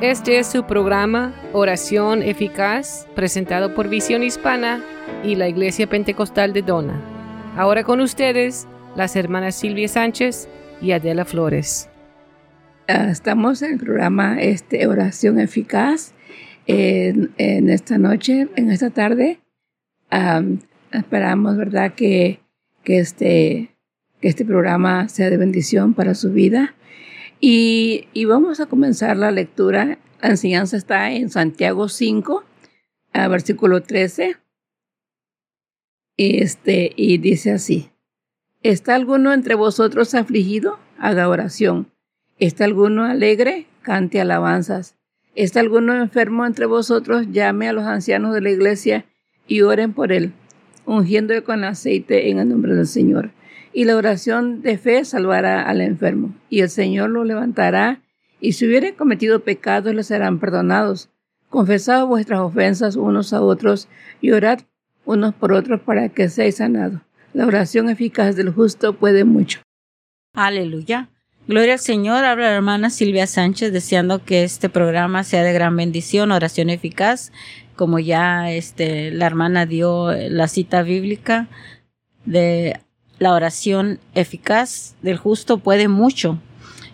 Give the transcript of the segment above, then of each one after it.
Este es su programa Oración Eficaz, presentado por Visión Hispana y la Iglesia Pentecostal de Dona. Ahora con ustedes, las hermanas Silvia Sánchez y Adela Flores. Ah, estamos en el programa este, Oración Eficaz en, esta noche, en esta tarde. esperamos, ¿verdad?, que, que, este, que este programa sea de bendición para su vida y, vamos a comenzar la lectura. La enseñanza está en Santiago 5, a versículo 13. Este, y dice así, ¿está alguno entre vosotros afligido? Haga oración. ¿Está alguno alegre? Cante alabanzas. ¿Está alguno enfermo entre vosotros? Llame a los ancianos de la iglesia y oren por él, ungiéndole con aceite en el nombre del Señor y la oración de fe salvará al enfermo, y el Señor lo levantará, y si hubiere cometido pecados le serán perdonados. Confesad vuestras ofensas unos a otros, y orad unos por otros para que seáis sanados. La oración eficaz del justo puede mucho. Aleluya. Gloria al Señor, habla la hermana Silvia Sánchez deseando que este programa sea de gran bendición, oración eficaz, como ya este, la hermana dio la cita bíblica de la oración eficaz del justo puede mucho.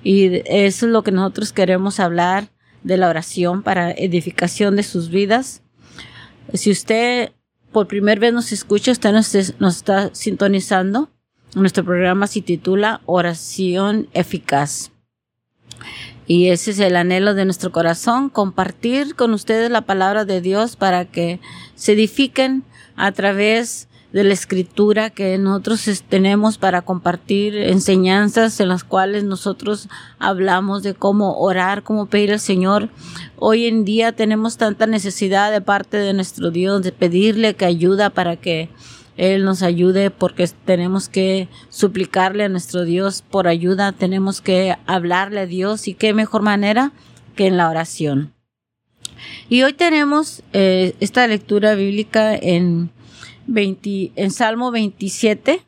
Y eso es lo que nosotros queremos hablar de la oración para edificación de sus vidas. Si usted por primera vez nos escucha, usted nos, está sintonizando. Nuestro programa se titula Oración Eficaz. Y ese es el anhelo de nuestro corazón, compartir con ustedes la palabra de Dios para que se edifiquen a través de la escritura que nosotros tenemos para compartir enseñanzas en las cuales nosotros hablamos de cómo orar, cómo pedir al Señor. Hoy en día tenemos tanta necesidad de parte de nuestro Dios de pedirle que ayuda para que Él nos ayude porque tenemos que suplicarle a nuestro Dios por ayuda, tenemos que hablarle a Dios y qué mejor manera que en la oración. Y hoy tenemos eh, esta lectura bíblica en en Salmo 27,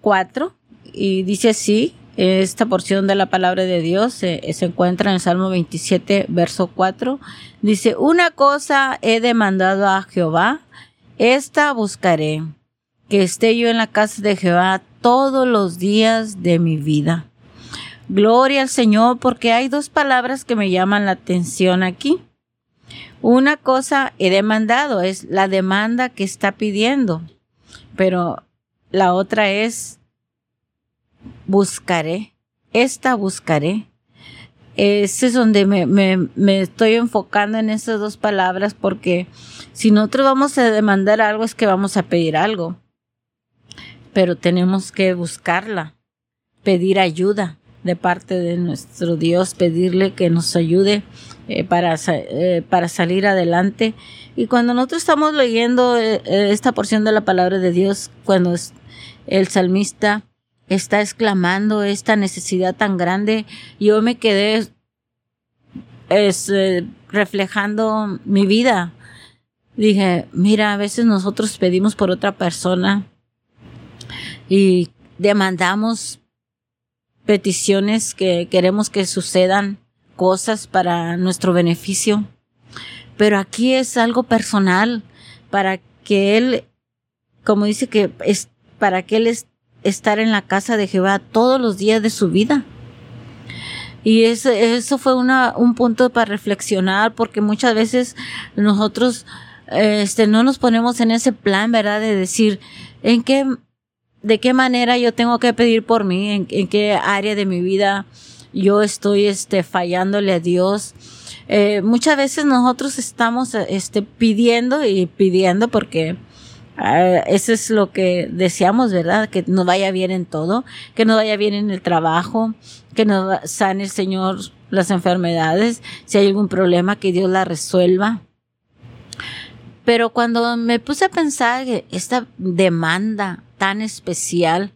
4, y dice así, esta porción de la palabra de Dios se, encuentra en Salmo 27, verso 4. Dice, una cosa he demandado a Jehová, esta buscaré, que esté yo en la casa de Jehová todos los días de mi vida. Gloria al Señor, porque hay dos palabras que me llaman la atención aquí. Una cosa he demandado, es la demanda que está pidiendo, pero la otra es buscaré, esta buscaré. Ese es donde me, me, me estoy enfocando en esas dos palabras porque si nosotros vamos a demandar algo es que vamos a pedir algo, pero tenemos que buscarla, pedir ayuda de parte de nuestro Dios, pedirle que nos ayude eh, para, eh, para salir adelante. Y cuando nosotros estamos leyendo eh, esta porción de la palabra de Dios, cuando el salmista está exclamando esta necesidad tan grande, yo me quedé es, reflejando mi vida. Dije, mira, a veces nosotros pedimos por otra persona y demandamos peticiones que queremos que sucedan cosas para nuestro beneficio. Pero aquí es algo personal para que él, como dice que es para que él es, estar en la casa de Jehová todos los días de su vida. Y eso, eso fue una, un punto para reflexionar porque muchas veces nosotros este, no nos ponemos en ese plan, ¿verdad? De decir, ¿en qué, de qué manera yo tengo que pedir por mí? ¿En, qué área de mi vida yo estoy este, fallándole a Dios. Eh, muchas veces nosotros estamos este, pidiendo y pidiendo porque eh, eso es lo que deseamos, ¿verdad? Que nos vaya bien en todo, que nos vaya bien en el trabajo, que nos sane el Señor las enfermedades, si hay algún problema, que Dios la resuelva. Pero cuando me puse a pensar esta demanda tan especial,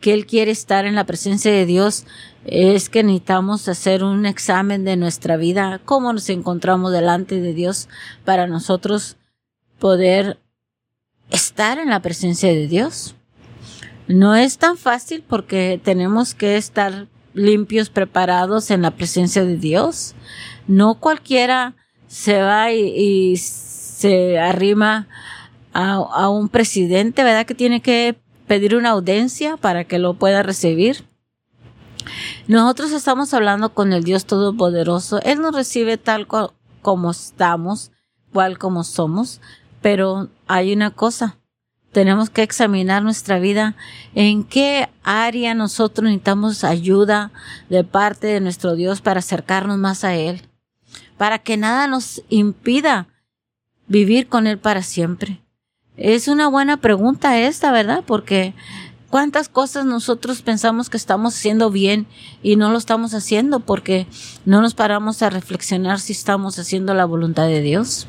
que Él quiere estar en la presencia de Dios, es que necesitamos hacer un examen de nuestra vida, cómo nos encontramos delante de Dios para nosotros poder estar en la presencia de Dios. No es tan fácil porque tenemos que estar limpios, preparados en la presencia de Dios. No cualquiera se va y, se arrima a, a, un presidente, ¿verdad? Que tiene que pedir una audiencia para que lo pueda recibir. Nosotros estamos hablando con el Dios Todopoderoso. Él nos recibe tal como estamos, cual como somos, pero hay una cosa. Tenemos que examinar nuestra vida, en qué área nosotros necesitamos ayuda de parte de nuestro Dios para acercarnos más a Él, para que nada nos impida vivir con Él para siempre. Es una buena pregunta esta, ¿verdad? Porque cuántas cosas nosotros pensamos que estamos haciendo bien y no lo estamos haciendo porque no nos paramos a reflexionar si estamos haciendo la voluntad de Dios.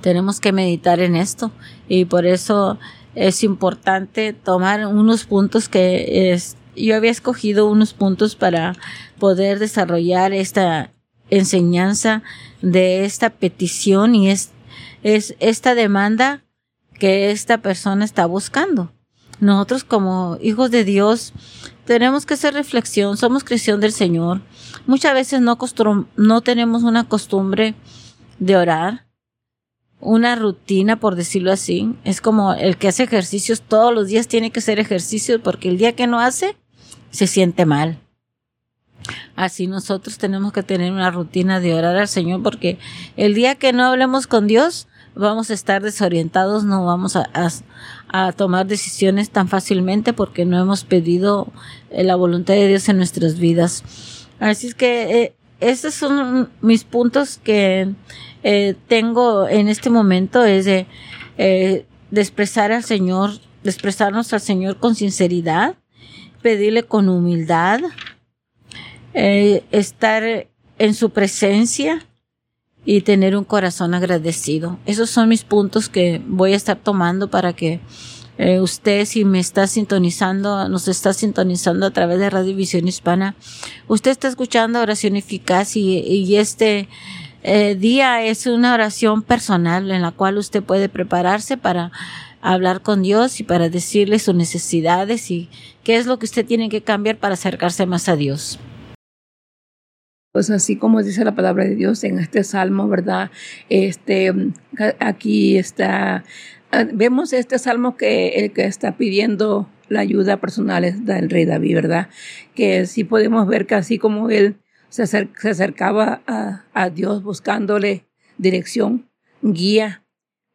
Tenemos que meditar en esto y por eso es importante tomar unos puntos que es, yo había escogido unos puntos para poder desarrollar esta enseñanza de esta petición y es, es esta demanda que esta persona está buscando. Nosotros como hijos de Dios tenemos que hacer reflexión, somos creación del Señor. Muchas veces no, no tenemos una costumbre de orar, una rutina, por decirlo así. Es como el que hace ejercicios todos los días tiene que hacer ejercicios porque el día que no hace, se siente mal. Así nosotros tenemos que tener una rutina de orar al Señor porque el día que no hablemos con Dios, vamos a estar desorientados, no vamos a, a, tomar decisiones tan fácilmente porque no hemos pedido eh, la voluntad de Dios en nuestras vidas. Así es que eh, esos son mis puntos que eh, tengo en este momento, es de, de expresar al Señor, de expresarnos al Señor con sinceridad, pedirle con humildad, estar en su presencia, y tener un corazón agradecido. Esos son mis puntos que voy a estar tomando para que eh, usted, si me está sintonizando, nos está sintonizando a través de Radio Visión Hispana, usted está escuchando oración eficaz y, este eh, día es una oración personal en la cual usted puede prepararse para hablar con Dios y para decirle sus necesidades y qué es lo que usted tiene que cambiar para acercarse más a Dios. Pues así como dice la palabra de Dios en este salmo, ¿verdad? Este, aquí está, ah, vemos este salmo que el que está pidiendo la ayuda personal es del rey David, ¿verdad? Que sí podemos ver que así como él se, acercaba a, a, Dios buscándole dirección, guía,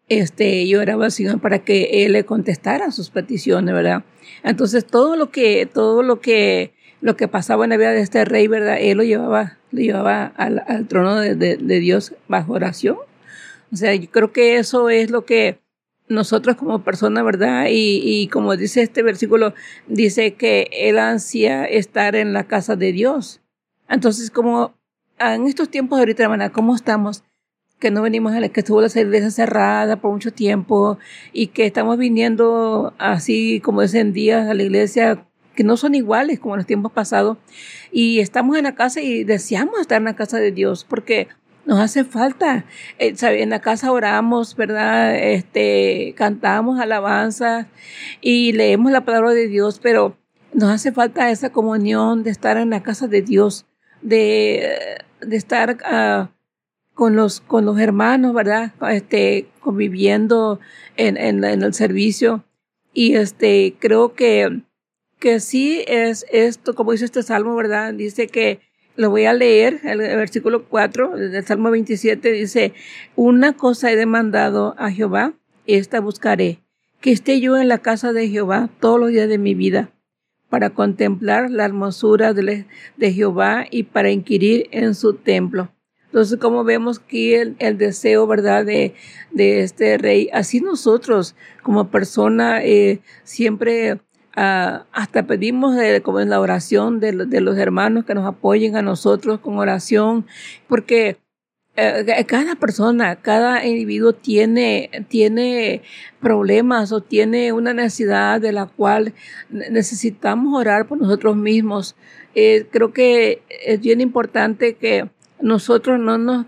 este, yo oraba al Señor para que Él le contestara sus peticiones, ¿verdad? Entonces todo lo que, todo lo que lo que pasaba en la vida de este rey, ¿verdad? Él lo llevaba, lo llevaba al, trono de, Dios bajo oración. O sea, yo creo que eso es lo que nosotros como personas, ¿verdad? Y, y como dice este versículo, dice que él ansía estar en la casa de Dios. Entonces, como en estos tiempos ahorita, hermana, ¿cómo estamos? que no venimos a la que estuvo la iglesia cerrada por mucho tiempo y que estamos viniendo así como dicen días a la iglesia que no son iguales como en los tiempos pasados. Y estamos en la casa y deseamos estar en la casa de Dios porque nos hace falta. Eh, en la casa oramos, ¿verdad? Este, cantamos alabanzas y leemos la palabra de Dios, pero nos hace falta esa comunión de estar en la casa de Dios, de, de estar uh, con, los, con los hermanos, ¿verdad? Este, conviviendo en, en, en el servicio. Y este, creo que que sí es esto, como dice este salmo, ¿verdad? Dice que, lo voy a leer, el, versículo 4 del Salmo 27 dice, una cosa he demandado a Jehová, esta buscaré, que esté yo en la casa de Jehová todos los días de mi vida, para contemplar la hermosura de, Jehová y para inquirir en su templo. Entonces, como vemos aquí el, el deseo, ¿verdad?, de, de, este rey, así nosotros como persona eh, siempre Ah, hasta pedimos como en la oración de, los hermanos que nos apoyen a nosotros con oración, porque eh, cada persona, cada individuo tiene, tiene problemas o tiene una necesidad de la cual necesitamos orar por nosotros mismos. Eh, creo que es bien importante que nosotros no nos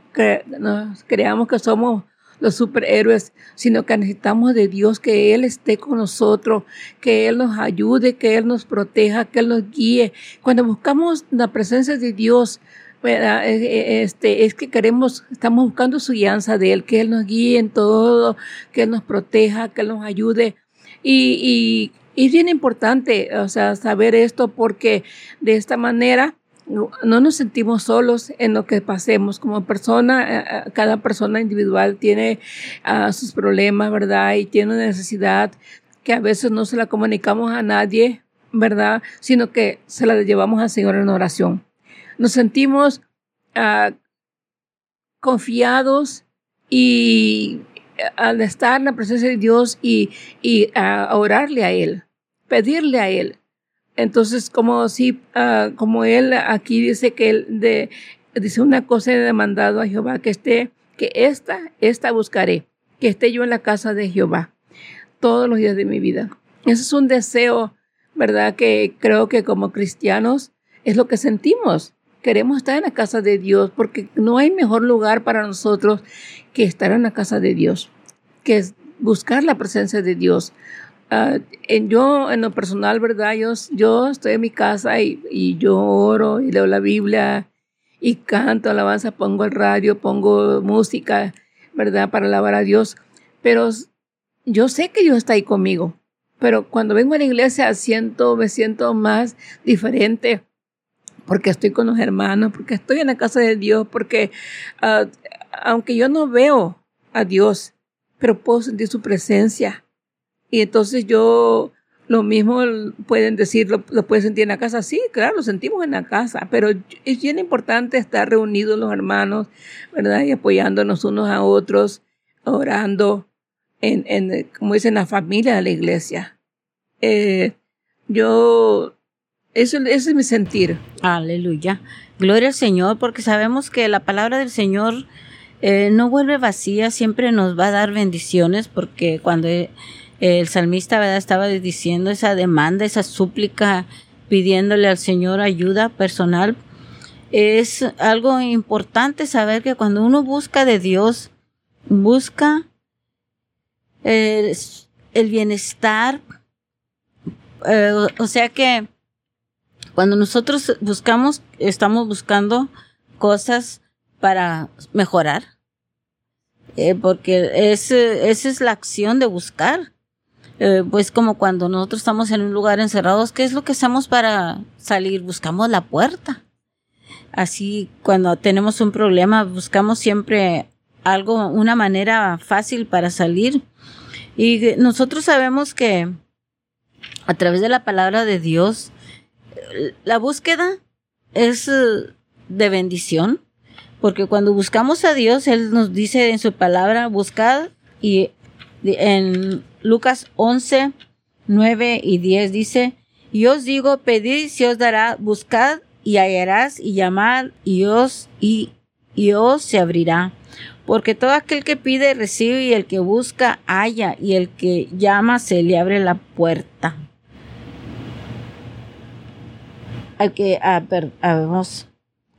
creamos que somos los superhéroes, sino que necesitamos de Dios que Él esté con nosotros, que Él nos ayude, que Él nos proteja, que Él nos guíe. Cuando buscamos la presencia de Dios, eh, eh, este, es que queremos, estamos buscando su guianza de Él, que Él nos guíe en todo, que Él nos proteja, que Él nos ayude. Y, y, es bien importante, o sea, saber esto porque de esta manera no, nos sentimos solos en lo que pasemos como persona. Eh, cada persona individual tiene uh, sus problemas, ¿verdad? Y tiene una necesidad que a veces no se la comunicamos a nadie, ¿verdad? Sino que se la llevamos al Señor en oración nos sentimos uh, confiados y al estar en la presencia de Dios y, y uh, orarle a Él, pedirle a Él. Entonces, como si, uh, como Él aquí dice que Él de, dice una cosa he demandado a Jehová que esté, que esta, esta buscaré, que esté yo en la casa de Jehová todos los días de mi vida. Ese es un deseo, ¿verdad? Que creo que como cristianos es lo que sentimos queremos estar en la casa de Dios porque no hay mejor lugar para nosotros que estar en la casa de Dios, que es buscar la presencia de Dios. Uh, en, yo, en lo personal, ¿verdad? Yo, yo estoy en mi casa y, y yo oro y leo la Biblia y canto alabanza, pongo el radio, pongo música, ¿verdad? Para alabar a Dios. Pero yo sé que Dios está ahí conmigo. Pero cuando vengo a la iglesia siento, me siento más diferente porque estoy con los hermanos, porque estoy en la casa de Dios, porque uh, aunque yo no veo a Dios, pero puedo sentir su presencia. Y entonces yo, lo mismo pueden decir, lo, lo pueden sentir en la casa. Sí, claro, lo sentimos en la casa, pero es bien importante estar reunidos los hermanos, ¿verdad? Y apoyándonos unos a otros, orando, en, en como dicen, la familia de la iglesia. Eh, yo eso, ese es mi sentir. Aleluya. Gloria al Señor, porque sabemos que la palabra del Señor eh, no vuelve vacía, siempre nos va a dar bendiciones, porque cuando eh, el salmista ¿verdad? estaba diciendo esa demanda, esa súplica, pidiéndole al Señor ayuda personal, es algo importante saber que cuando uno busca de Dios, busca el, el bienestar, eh, o sea que cuando nosotros buscamos, estamos buscando cosas para mejorar, eh, porque es, esa es la acción de buscar. Eh, pues como cuando nosotros estamos en un lugar encerrados, ¿qué es lo que hacemos para salir? Buscamos la puerta. Así, cuando tenemos un problema, buscamos siempre algo, una manera fácil para salir. Y nosotros sabemos que a través de la palabra de Dios, la búsqueda es eh, de bendición, porque cuando buscamos a Dios, Él nos dice en su palabra, buscad, y en Lucas 11, 9 y 10 dice, y os digo, pedid se os dará, buscad y hallarás, y llamad y os, y, y os se abrirá. Porque todo aquel que pide recibe y el que busca halla y el que llama se le abre la puerta al que, ah, vamos,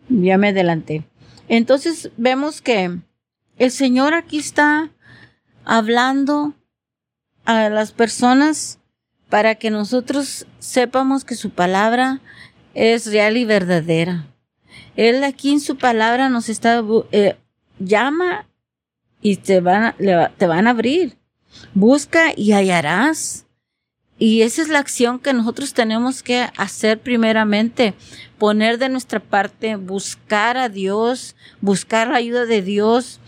ya me adelanté. Entonces vemos que el Señor aquí está hablando a las personas para que nosotros sepamos que su palabra es real y verdadera. Él aquí en su palabra nos está, eh, llama y te van, te van a abrir. Busca y hallarás. Y esa es la acción que nosotros tenemos que hacer primeramente, poner de nuestra parte, buscar a Dios, buscar la ayuda de Dios,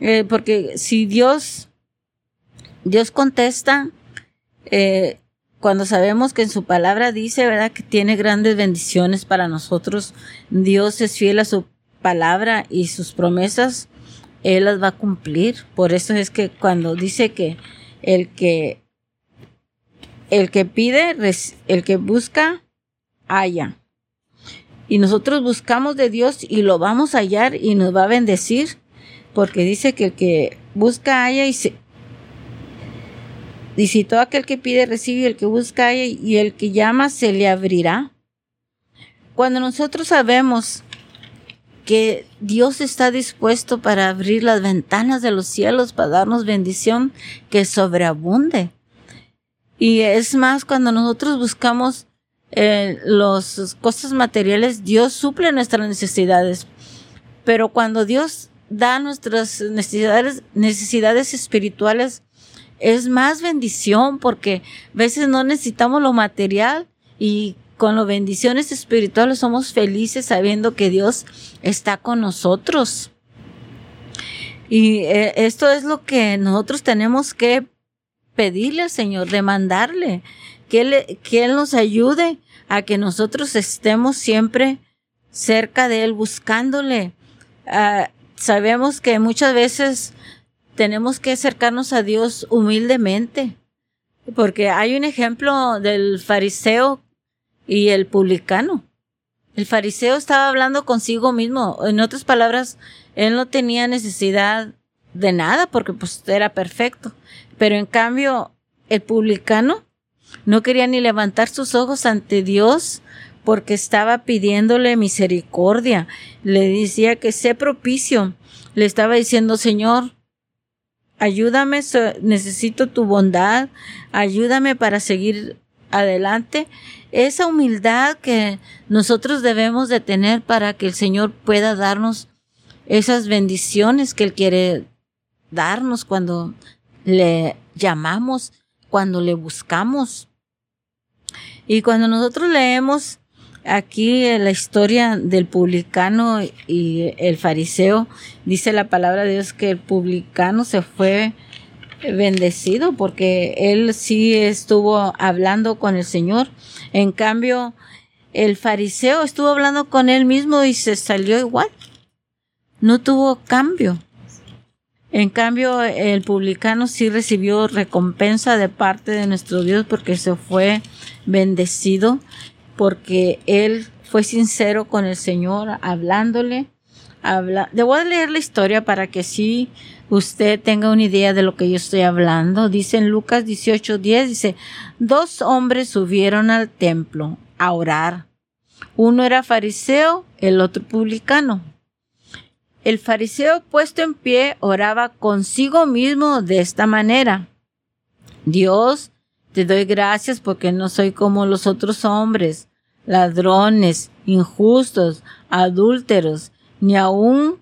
eh, porque si Dios, Dios contesta, eh, cuando sabemos que en su palabra dice, ¿verdad?, que tiene grandes bendiciones para nosotros, Dios es fiel a su palabra y sus promesas, Él las va a cumplir. Por eso es que cuando dice que el que el que pide, el que busca, halla. Y nosotros buscamos de Dios y lo vamos a hallar y nos va a bendecir, porque dice que el que busca halla y se... Si todo aquel que pide recibe, el que busca y el que llama se le abrirá. Cuando nosotros sabemos que Dios está dispuesto para abrir las ventanas de los cielos, para darnos bendición que sobreabunde. Y es más, cuando nosotros buscamos eh, las cosas materiales, Dios suple nuestras necesidades. Pero cuando Dios da nuestras necesidades, necesidades espirituales, es más bendición porque a veces no necesitamos lo material y con las bendiciones espirituales somos felices sabiendo que Dios está con nosotros. Y eh, esto es lo que nosotros tenemos que pedirle al Señor, demandarle, que Él, que Él nos ayude a que nosotros estemos siempre cerca de Él, buscándole. Ah, sabemos que muchas veces tenemos que acercarnos a Dios humildemente, porque hay un ejemplo del fariseo y el publicano. El fariseo estaba hablando consigo mismo. En otras palabras, él no tenía necesidad de nada porque pues era perfecto. Pero en cambio, el publicano no quería ni levantar sus ojos ante Dios porque estaba pidiéndole misericordia. Le decía que sé propicio. Le estaba diciendo, Señor, ayúdame, necesito tu bondad, ayúdame para seguir adelante esa humildad que nosotros debemos de tener para que el Señor pueda darnos esas bendiciones que Él quiere darnos cuando le llamamos, cuando le buscamos. Y cuando nosotros leemos aquí la historia del publicano y el fariseo, dice la palabra de Dios que el publicano se fue bendecido porque él sí estuvo hablando con el Señor. En cambio, el fariseo estuvo hablando con él mismo y se salió igual. No tuvo cambio. En cambio, el publicano sí recibió recompensa de parte de nuestro Dios porque se fue bendecido, porque él fue sincero con el Señor, hablándole. Habla Debo leer la historia para que sí usted tenga una idea de lo que yo estoy hablando. Dice en Lucas 18:10, dice, dos hombres subieron al templo a orar. Uno era fariseo, el otro publicano. El fariseo puesto en pie oraba consigo mismo de esta manera. Dios, te doy gracias porque no soy como los otros hombres, ladrones, injustos, adúlteros, ni aun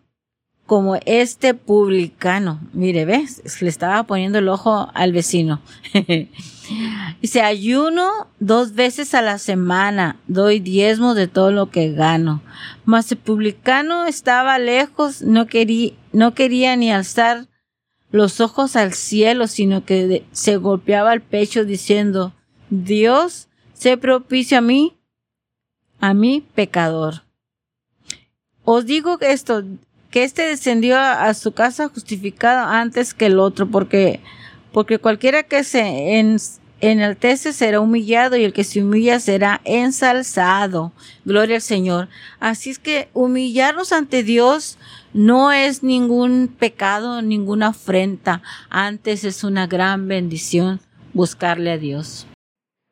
como este publicano. Mire, ¿ves? Le estaba poniendo el ojo al vecino. Dice, ayuno dos veces a la semana, doy diezmo de todo lo que gano. Mas el publicano estaba lejos, no quería, no quería ni alzar los ojos al cielo, sino que se golpeaba el pecho diciendo, Dios, sé propicio a mí, a mí pecador. Os digo esto, que éste descendió a, su casa justificado antes que el otro, porque, porque cualquiera que se en, enaltece será humillado y el que se humilla será ensalzado. Gloria al Señor. Así es que humillarnos ante Dios no es ningún pecado, ninguna afrenta. Antes es una gran bendición buscarle a Dios.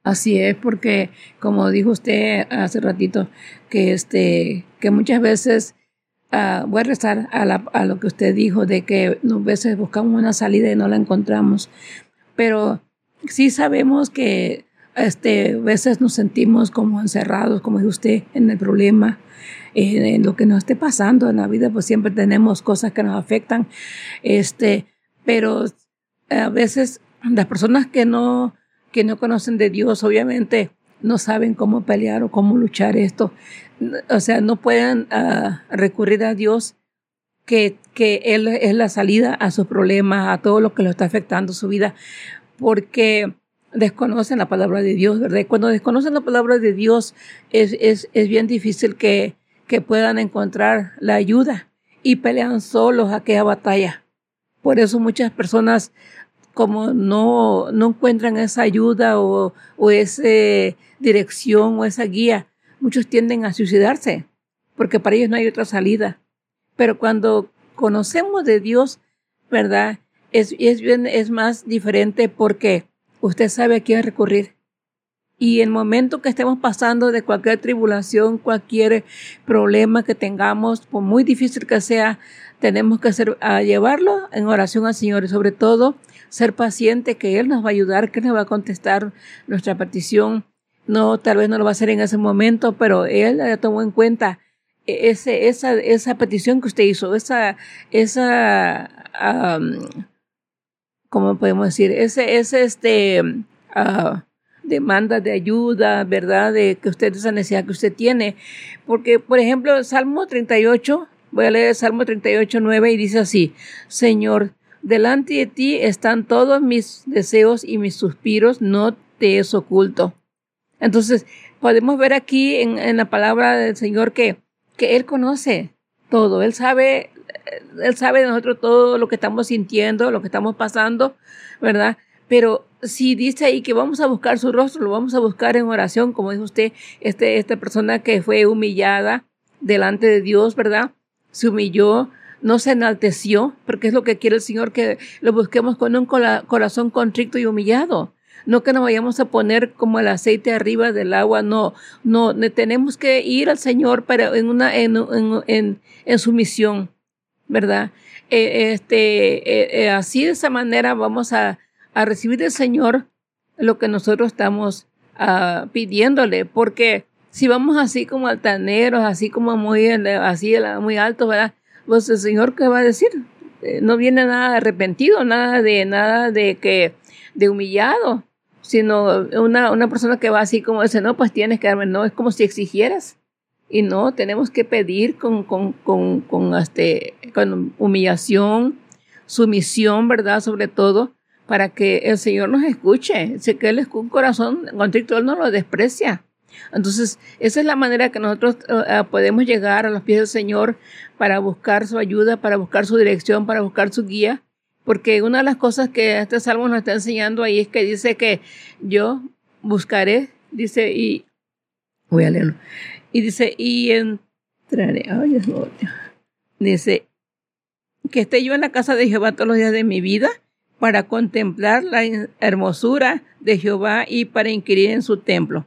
Así es, porque como dijo usted hace ratito, que este, que muchas veces Ah, voy a rezar a, lo que usted dijo de que a veces buscamos una salida y no la encontramos, pero sí sabemos que este, a veces nos sentimos como encerrados, como dice usted, en el problema, en, lo que nos esté pasando en la vida, pues siempre tenemos cosas que nos afectan, este, pero a veces las personas que no, que no conocen de Dios, obviamente, no saben cómo pelear o cómo luchar esto o sea, no pueden ah, recurrir a Dios que, que Él es la salida a sus problemas, a todo lo que lo está afectando su vida, porque desconocen la palabra de Dios, ¿verdad? Cuando desconocen la palabra de Dios es, es, es bien difícil que, que puedan encontrar la ayuda y pelean solos aquella batalla. Por eso muchas personas como no, no encuentran esa ayuda o, o esa dirección o esa guía, muchos tienden a suicidarse porque para ellos no hay otra salida. Pero cuando conocemos de Dios, ¿verdad? Es, es, bien, es más diferente porque usted sabe a quién recurrir. Y el momento que estemos pasando de cualquier tribulación, cualquier problema que tengamos, por muy difícil que sea, tenemos que hacer, a llevarlo en oración al Señor y sobre todo ser paciente que Él nos va a ayudar, que nos va a contestar nuestra petición. No, tal vez no lo va a hacer en ese momento, pero Él ya tomó en cuenta ese, esa, esa petición que usted hizo, esa, esa, ¿cómo podemos decir? Ese, este, uh, demanda de ayuda, ¿verdad? De que usted, esa necesidad que usted tiene. Porque, por ejemplo, Salmo 38, voy a leer Salmo 38, 9 y dice así, Señor, delante de ti están todos mis deseos y mis suspiros, no te es oculto. Entonces, podemos ver aquí en, en la palabra del Señor que que Él conoce todo, Él sabe, Él sabe de nosotros todo lo que estamos sintiendo, lo que estamos pasando, ¿verdad? Pero si dice ahí que vamos a buscar su rostro, lo vamos a buscar en oración, como dijo usted, este, esta persona que fue humillada delante de Dios, ¿verdad? Se humilló, no se enalteció, porque es lo que quiere el Señor, que lo busquemos con un corazón contrito y humillado no que nos vayamos a poner como el aceite arriba del agua, no, no, tenemos que ir al Señor para en una, en, en, en, sumisión, ¿verdad? Eh, este, eh, eh, así de esa manera vamos a, a, recibir del Señor lo que nosotros estamos uh, pidiéndole, porque si vamos así como altaneros, así como muy, así muy altos, ¿verdad? Pues el Señor, ¿qué va a decir? no viene nada arrepentido, nada de, nada de que, de humillado sino una, una persona que va así como dice, no, pues tienes que darme, no, es como si exigieras. Y no, tenemos que pedir con, con, con, con, este, con humillación, sumisión, ¿verdad? Sobre todo, para que el Señor nos escuche. Sé que Él es un corazón contrito, Él no lo desprecia. Entonces, esa es la manera que nosotros eh, podemos llegar a los pies del Señor para buscar su ayuda, para buscar su dirección, para buscar su guía. Porque una de las cosas que este salmo nos está enseñando ahí es que dice que yo buscaré, dice, y voy a leerlo, y dice, y entraré, ay, dice, que esté yo en la casa de Jehová todos los días de mi vida para contemplar la hermosura de Jehová y para inquirir en su templo.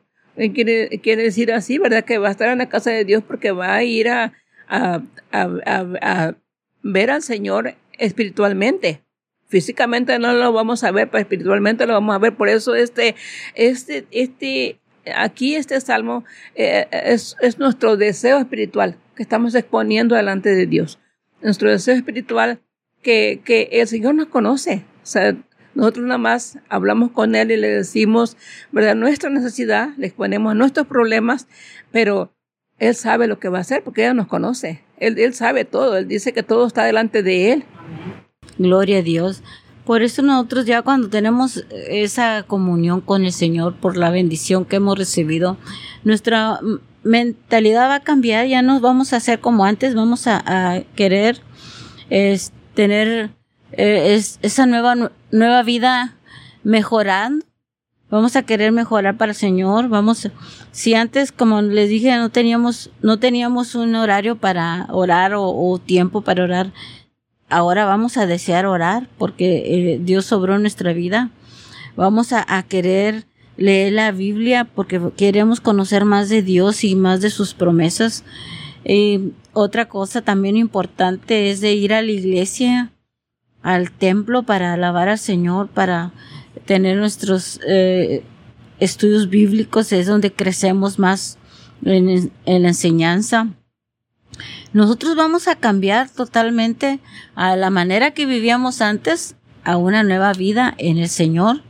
Quiere, quiere decir así, ¿verdad? Que va a estar en la casa de Dios porque va a ir a, a, a, a ver al Señor espiritualmente físicamente no lo vamos a ver, pero espiritualmente lo vamos a ver. Por eso este, este, este, aquí este salmo eh, es, es, nuestro deseo espiritual que estamos exponiendo delante de Dios. Nuestro deseo espiritual que, que el Señor nos conoce. O sea, nosotros nada más hablamos con Él y le decimos, ¿verdad? Nuestra necesidad, le exponemos nuestros problemas, pero Él sabe lo que va a hacer porque Él nos conoce. Él, él sabe todo. Él dice que todo está delante de Él. Gloria a Dios. Por eso nosotros ya cuando tenemos esa comunión con el Señor por la bendición que hemos recibido, nuestra mentalidad va a cambiar, ya nos vamos a hacer como antes, vamos a, querer es, tener eh, esa nueva, nueva vida mejorando. Vamos a querer mejorar para el Señor. Vamos, si antes, como les dije, no teníamos, no teníamos un horario para orar o tiempo para orar, ahora vamos a desear orar porque eh, Dios sobró nuestra vida. Vamos a, querer leer la Biblia porque queremos conocer más de Dios y más de sus promesas. otra cosa también importante es de ir a la iglesia, al templo para alabar al Señor, para tener nuestros eh, estudios bíblicos, es donde crecemos más en la enseñanza. Nosotros vamos a cambiar totalmente a la manera que vivíamos antes a una nueva vida en el Señor,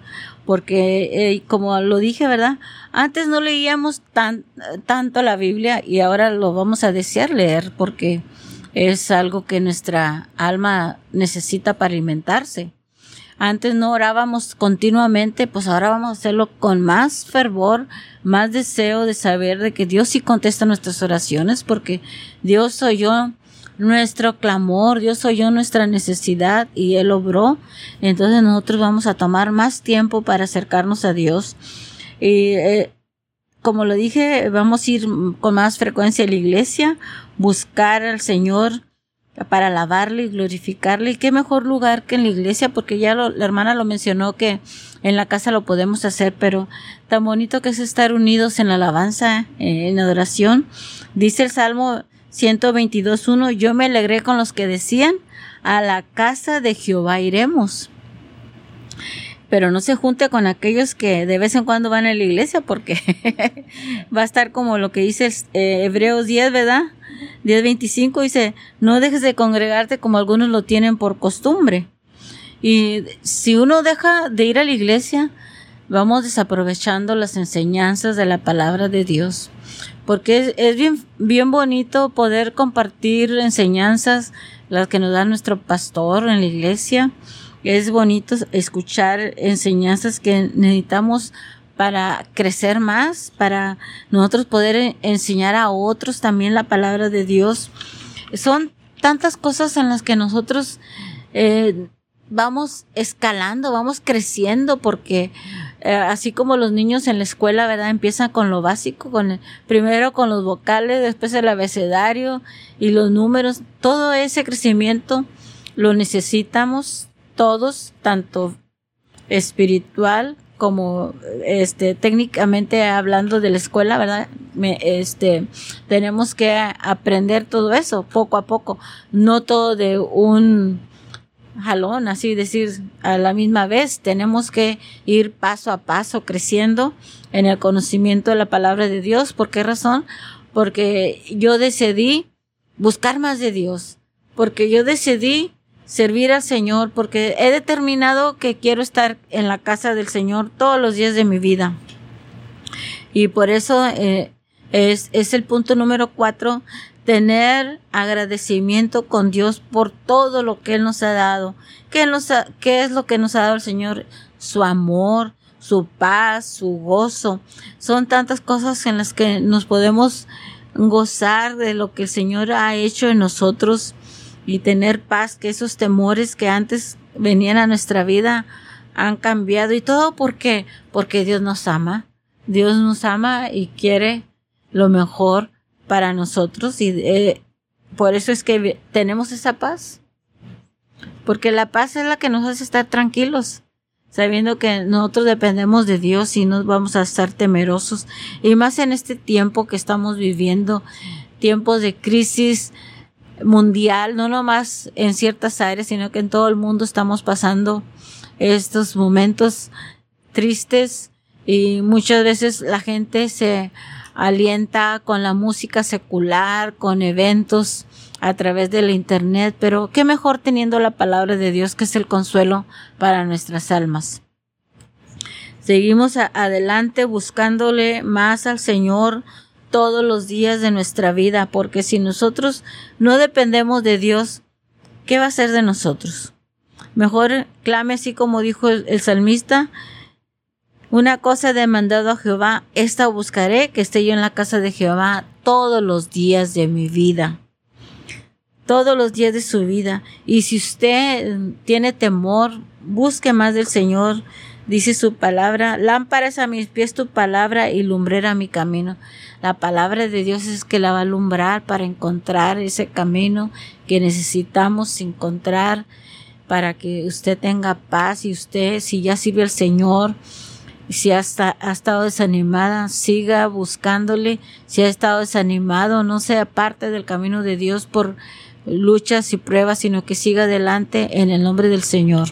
porque eh, como lo dije, ¿verdad? Antes no leíamos tan, tanto la Biblia y ahora lo vamos a desear leer porque es algo que nuestra alma necesita para alimentarse. Antes no orábamos continuamente, pues ahora vamos a hacerlo con más fervor, más deseo de saber de que Dios sí contesta nuestras oraciones, porque Dios oyó nuestro clamor, Dios oyó nuestra necesidad y Él obró. Entonces nosotros vamos a tomar más tiempo para acercarnos a Dios. Y eh, como lo dije, vamos a ir con más frecuencia a la iglesia, buscar al Señor para alabarle y glorificarle. Y qué mejor lugar que en la iglesia, porque ya la hermana lo mencionó que en la casa lo podemos hacer, pero tan bonito que es estar unidos en la alabanza, eh, en adoración. Dice el Salmo 122.1, yo me alegré con los que decían, a la casa de Jehová iremos. Pero no se junte con aquellos que de vez en cuando van a la iglesia porque va a estar como lo que dice eh, Hebreos 10, ¿verdad? 10.25 dice, no dejes de congregarte como algunos lo tienen por costumbre. Y si uno deja de ir a la iglesia, vamos desaprovechando las enseñanzas de la palabra de Dios. Porque es, bien, bien bonito poder compartir enseñanzas, las que nos da nuestro pastor en la iglesia. Es bonito escuchar enseñanzas que necesitamos para crecer más, para nosotros poder enseñar a otros también la palabra de Dios. Son tantas cosas en las que nosotros eh, vamos escalando, vamos creciendo, porque eh, así como los niños en la escuela, ¿verdad? Empiezan con lo básico, con primero con los vocales, después el abecedario y los números. Todo ese crecimiento lo necesitamos todos, tanto espiritual como este técnicamente hablando de la escuela, ¿verdad? Me, este tenemos que aprender todo eso poco a poco, no todo de un jalón, así decir, a la misma vez, tenemos que ir paso a paso creciendo en el conocimiento de la palabra de Dios. ¿Por qué razón? Porque yo decidí buscar más de Dios, porque yo decidí servir al Señor porque he determinado que quiero estar en la casa del Señor todos los días de mi vida. Y por eso eh, es, es el punto número cuatro, tener agradecimiento con Dios por todo lo que Él nos ha dado. ¿Qué, nos ¿Qué es lo que nos ha dado el Señor? Su amor, su paz, su gozo. Son tantas cosas en las que nos podemos gozar de lo que el Señor ha hecho en nosotros y tener paz, que esos temores que antes venían a nuestra vida han cambiado y todo porque porque Dios nos ama. Dios nos ama y quiere lo mejor para nosotros y eh, por eso es que tenemos esa paz. Porque la paz es la que nos hace estar tranquilos, sabiendo que nosotros dependemos de Dios y no vamos a estar temerosos. Y más en este tiempo que estamos viviendo, tiempos de crisis, mundial, no nomás en ciertas áreas, sino que en todo el mundo estamos pasando estos momentos tristes y muchas veces la gente se alienta con la música secular, con eventos a través de la internet, pero qué mejor teniendo la palabra de Dios que es el consuelo para nuestras almas. Seguimos adelante buscándole más al Señor, todos los días de nuestra vida, porque si nosotros no dependemos de Dios, ¿qué va a ser de nosotros? Mejor clame así como dijo el, salmista, una cosa he demandado a Jehová, esta buscaré, que esté yo en la casa de Jehová todos los días de mi vida. Todos los días de su vida. Y si usted tiene temor, busque más del Señor, Dice su palabra, lámparas a mis pies tu palabra y lumbrera mi camino. La palabra de Dios es que la va a alumbrar para encontrar ese camino que necesitamos encontrar para que usted tenga paz y usted, si ya sirve al Señor, si ha, ha estado desanimada, siga buscándole. Si ha estado desanimado, no sea parte del camino de Dios por luchas y pruebas, sino que siga adelante en el nombre del Señor.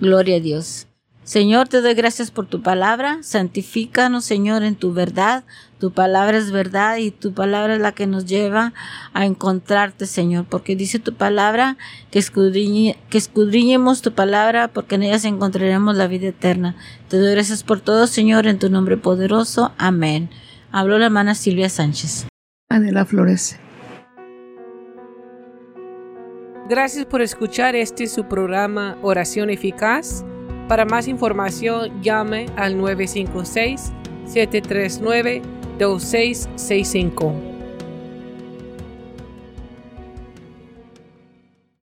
Gloria a Dios. Señor, te doy gracias por tu palabra. Santifícanos, Señor, en tu verdad. Tu palabra es verdad y tu palabra es la que nos lleva a encontrarte, Señor, porque dice tu palabra que, escudriñemos tu palabra porque en ellas encontraremos la vida eterna. Te doy gracias por todo, Señor, en tu nombre poderoso. Amén. Habló la hermana Silvia Sánchez. Adela Flores. Gracias por escuchar este su programa Oración Eficaz. Para más información llame al 956 739 2665.